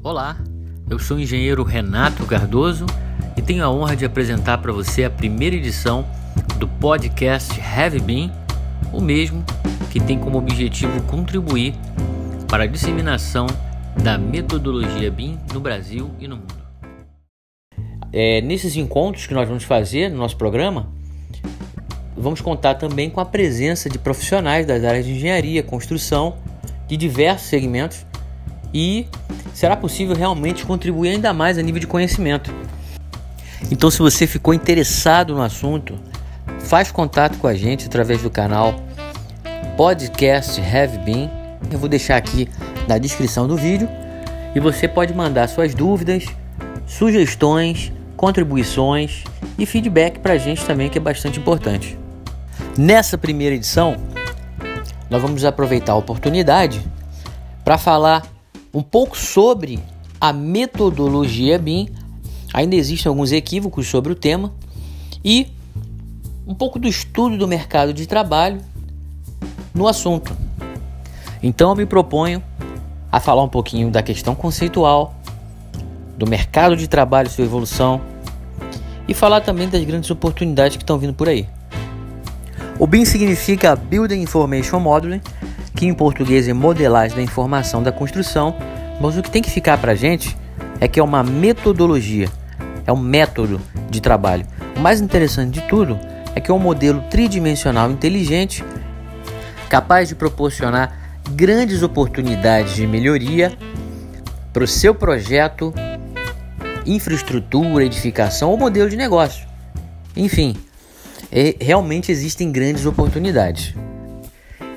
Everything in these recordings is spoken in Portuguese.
Olá, eu sou o engenheiro Renato Cardoso e tenho a honra de apresentar para você a primeira edição do podcast Heavy Bean, o mesmo que tem como objetivo contribuir para a disseminação da metodologia BIM no Brasil e no mundo. É, nesses encontros que nós vamos fazer no nosso programa, vamos contar também com a presença de profissionais das áreas de engenharia, construção, de diversos segmentos e será possível realmente contribuir ainda mais a nível de conhecimento. Então, se você ficou interessado no assunto, faz contato com a gente através do canal Podcast Have Been. Eu vou deixar aqui na descrição do vídeo e você pode mandar suas dúvidas, sugestões, contribuições e feedback para a gente também, que é bastante importante. Nessa primeira edição, nós vamos aproveitar a oportunidade para falar um pouco sobre a metodologia BIM. Ainda existem alguns equívocos sobre o tema e um pouco do estudo do mercado de trabalho no assunto. Então eu me proponho a falar um pouquinho da questão conceitual, do mercado de trabalho e sua evolução e falar também das grandes oportunidades que estão vindo por aí. O BIM significa Building Information Modeling, que em português é modelagem da informação da construção, mas o que tem que ficar para a gente é que é uma metodologia, é um método de trabalho. O mais interessante de tudo é que é um modelo tridimensional inteligente, capaz de proporcionar grandes oportunidades de melhoria para o seu projeto, infraestrutura, edificação ou modelo de negócio. Enfim, é, realmente existem grandes oportunidades.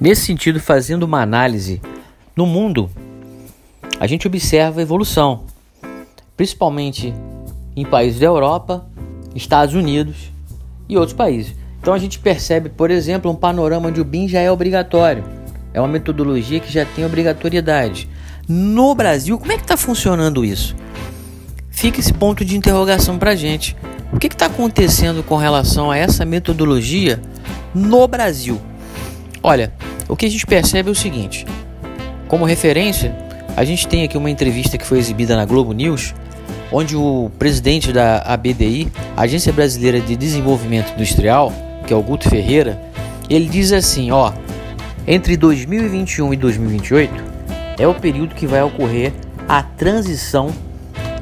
Nesse sentido, fazendo uma análise no mundo, a gente observa a evolução, principalmente em países da Europa, Estados Unidos e outros países. Então a gente percebe, por exemplo, um panorama onde o BIM já é obrigatório. É uma metodologia que já tem obrigatoriedade. No Brasil, como é que está funcionando isso? Fica esse ponto de interrogação para a gente. O que está acontecendo com relação a essa metodologia no Brasil? Olha, o que a gente percebe é o seguinte: como referência, a gente tem aqui uma entrevista que foi exibida na Globo News, onde o presidente da ABDI, Agência Brasileira de Desenvolvimento Industrial, que é o Guto Ferreira, ele diz assim: ó, entre 2021 e 2028 é o período que vai ocorrer a transição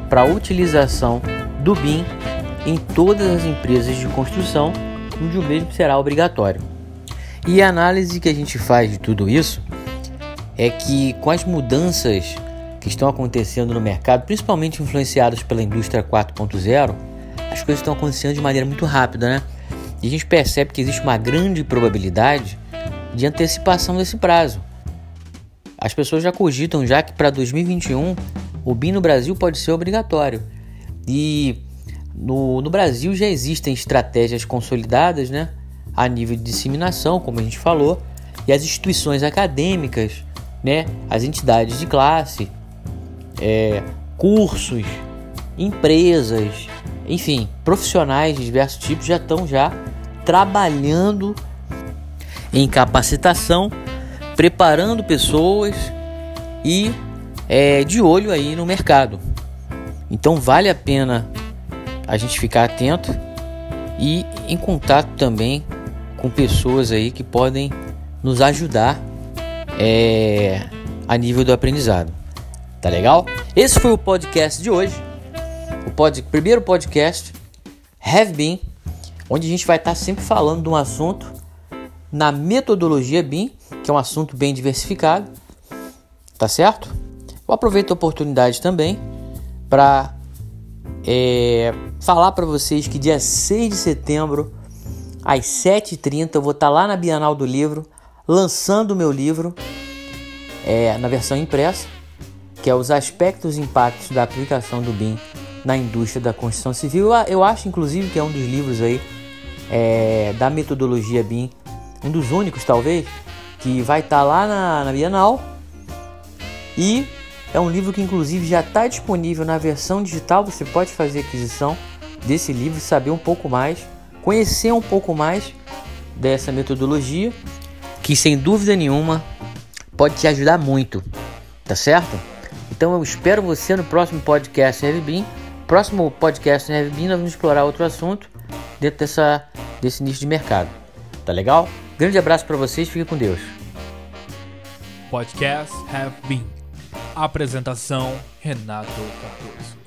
para a utilização do BIM em todas as empresas de construção, onde o mesmo será obrigatório. E a análise que a gente faz de tudo isso é que com as mudanças que estão acontecendo no mercado, principalmente influenciadas pela indústria 4.0, as coisas estão acontecendo de maneira muito rápida, né? E a gente percebe que existe uma grande probabilidade de antecipação desse prazo. As pessoas já cogitam já que para 2021 o BIM no Brasil pode ser obrigatório. E no, no Brasil já existem estratégias consolidadas né, a nível de disseminação, como a gente falou, e as instituições acadêmicas, né, as entidades de classe, é, cursos, empresas, enfim, profissionais de diversos tipos já estão já trabalhando em capacitação, preparando pessoas e é, de olho aí no mercado. Então vale a pena a gente ficar atento e em contato também com pessoas aí que podem nos ajudar é, a nível do aprendizado. Tá legal? Esse foi o podcast de hoje. O pod, primeiro podcast Have Been, onde a gente vai estar sempre falando de um assunto na metodologia BIM, que é um assunto bem diversificado. Tá certo? Eu aproveito a oportunidade também para é, falar para vocês que dia 6 de setembro, às 7h30, eu vou estar tá lá na Bienal do Livro, lançando o meu livro é, na versão impressa, que é os aspectos e impactos da aplicação do BIM na indústria da construção civil. Eu acho, inclusive, que é um dos livros aí é, da metodologia BIM, um dos únicos, talvez, que vai estar tá lá na, na Bienal. E é um livro que inclusive já está disponível na versão digital. Você pode fazer aquisição desse livro e saber um pouco mais, conhecer um pouco mais dessa metodologia, que sem dúvida nenhuma pode te ajudar muito, tá certo? Então eu espero você no próximo podcast Heavy Próximo podcast Heavy nós vamos explorar outro assunto dentro dessa, desse nicho de mercado. Tá legal? Grande abraço para vocês, fique com Deus. Podcast Have Been. Apresentação Renato Cardoso.